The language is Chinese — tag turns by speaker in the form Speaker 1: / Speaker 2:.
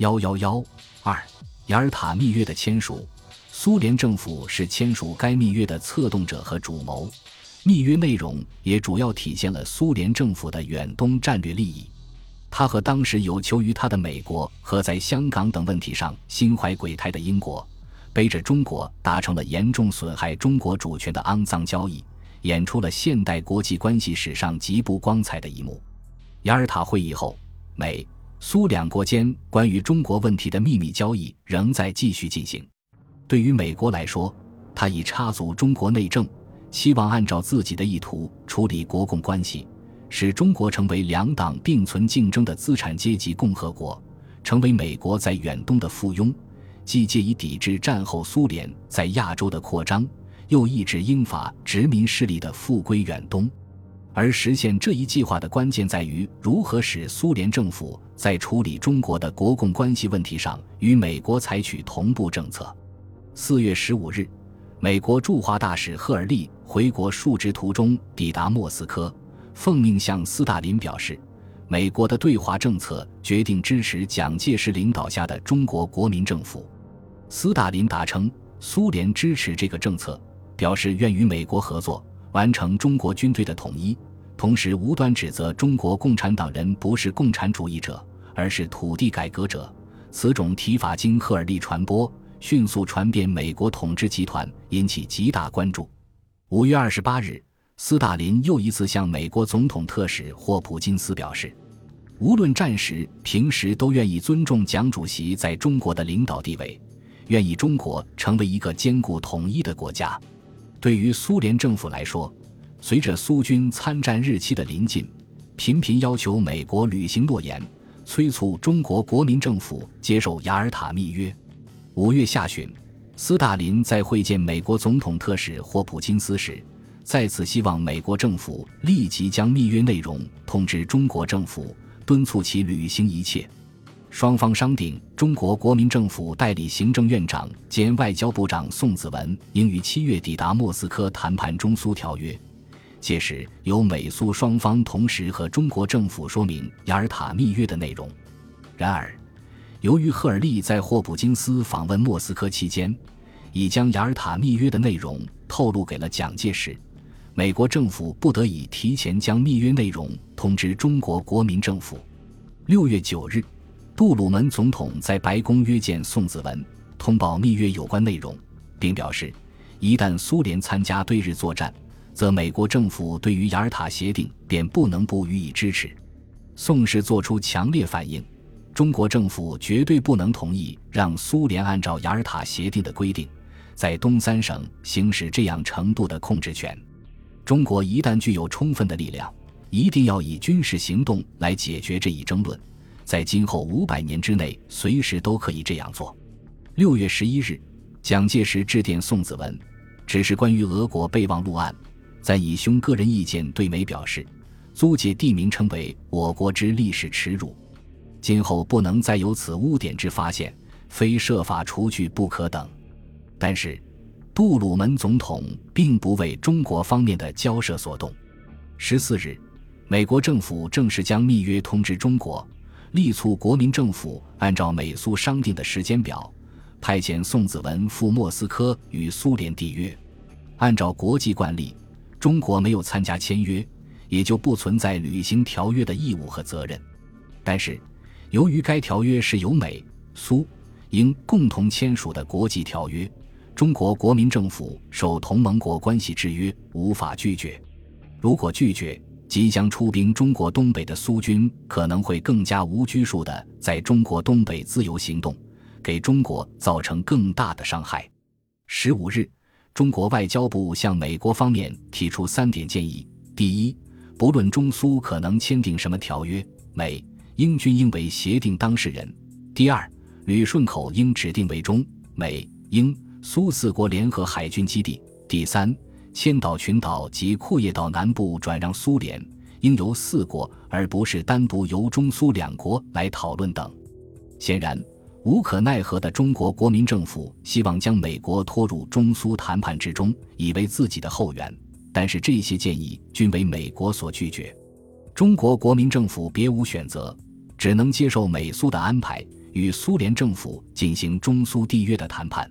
Speaker 1: 幺幺幺二，雅尔塔密约的签署，苏联政府是签署该密约的策动者和主谋。密约内容也主要体现了苏联政府的远东战略利益。他和当时有求于他的美国和在香港等问题上心怀鬼胎的英国，背着中国达成了严重损害中国主权的肮脏交易，演出了现代国际关系史上极不光彩的一幕。雅尔塔会议后，美苏两国间关于中国问题的秘密交易仍在继续进行。对于美国来说，他已插足中国内政。希望按照自己的意图处理国共关系，使中国成为两党并存竞争的资产阶级共和国，成为美国在远东的附庸，既借以抵制战后苏联在亚洲的扩张，又抑制英法殖民势力的复归远东。而实现这一计划的关键在于如何使苏联政府在处理中国的国共关系问题上与美国采取同步政策。四月十五日。美国驻华大使赫尔利回国述职途中抵达莫斯科，奉命向斯大林表示，美国的对华政策决定支持蒋介石领导下的中国国民政府。斯大林答称，苏联支持这个政策，表示愿与美国合作，完成中国军队的统一，同时无端指责中国共产党人不是共产主义者，而是土地改革者。此种提法经赫尔利传播。迅速传遍美国统治集团，引起极大关注。五月二十八日，斯大林又一次向美国总统特使霍普金斯表示，无论战时、平时都愿意尊重蒋主席在中国的领导地位，愿意中国成为一个坚固统一的国家。对于苏联政府来说，随着苏军参战日期的临近，频频要求美国履行诺言，催促中国国民政府接受雅尔塔密约。五月下旬，斯大林在会见美国总统特使霍普金斯时，再次希望美国政府立即将密约内容通知中国政府，敦促其履行一切。双方商定，中国国民政府代理行政院长兼外交部长宋子文应于七月抵达莫斯科谈判中苏条约，届时由美苏双方同时和中国政府说明雅尔塔密约的内容。然而。由于赫尔利在霍普金斯访问莫斯科期间，已将雅尔塔密约的内容透露给了蒋介石，美国政府不得已提前将密约内容通知中国国民政府。六月九日，杜鲁门总统在白宫约见宋子文，通报密约有关内容，并表示，一旦苏联参加对日作战，则美国政府对于雅尔塔协定便不能不予以支持。宋氏作出强烈反应。中国政府绝对不能同意让苏联按照雅尔塔协定的规定，在东三省行使这样程度的控制权。中国一旦具有充分的力量，一定要以军事行动来解决这一争论，在今后五百年之内，随时都可以这样做。六月十一日，蒋介石致电宋子文，指示关于俄国备忘录案，在以兄个人意见对美表示，租借地名称为我国之历史耻辱。今后不能再有此污点之发现，非设法除去不可等。但是，杜鲁门总统并不为中国方面的交涉所动。十四日，美国政府正式将密约通知中国，力促国民政府按照美苏商定的时间表，派遣宋子文赴莫斯科与苏联缔约。按照国际惯例，中国没有参加签约，也就不存在履行条约的义务和责任。但是，由于该条约是由美、苏、英共同签署的国际条约，中国国民政府受同盟国关系制约，无法拒绝。如果拒绝，即将出兵中国东北的苏军可能会更加无拘束地在中国东北自由行动，给中国造成更大的伤害。十五日，中国外交部向美国方面提出三点建议：第一，不论中苏可能签订什么条约，美。英军应为协定当事人。第二，旅顺口应指定为中美英苏四国联合海军基地。第三，千岛群岛及库页岛南部转让苏联，应由四国而不是单独由中苏两国来讨论等。显然，无可奈何的中国国民政府希望将美国拖入中苏谈判之中，以为自己的后援，但是这些建议均为美国所拒绝。中国国民政府别无选择。只能接受美苏的安排，与苏联政府进行中苏缔约的谈判。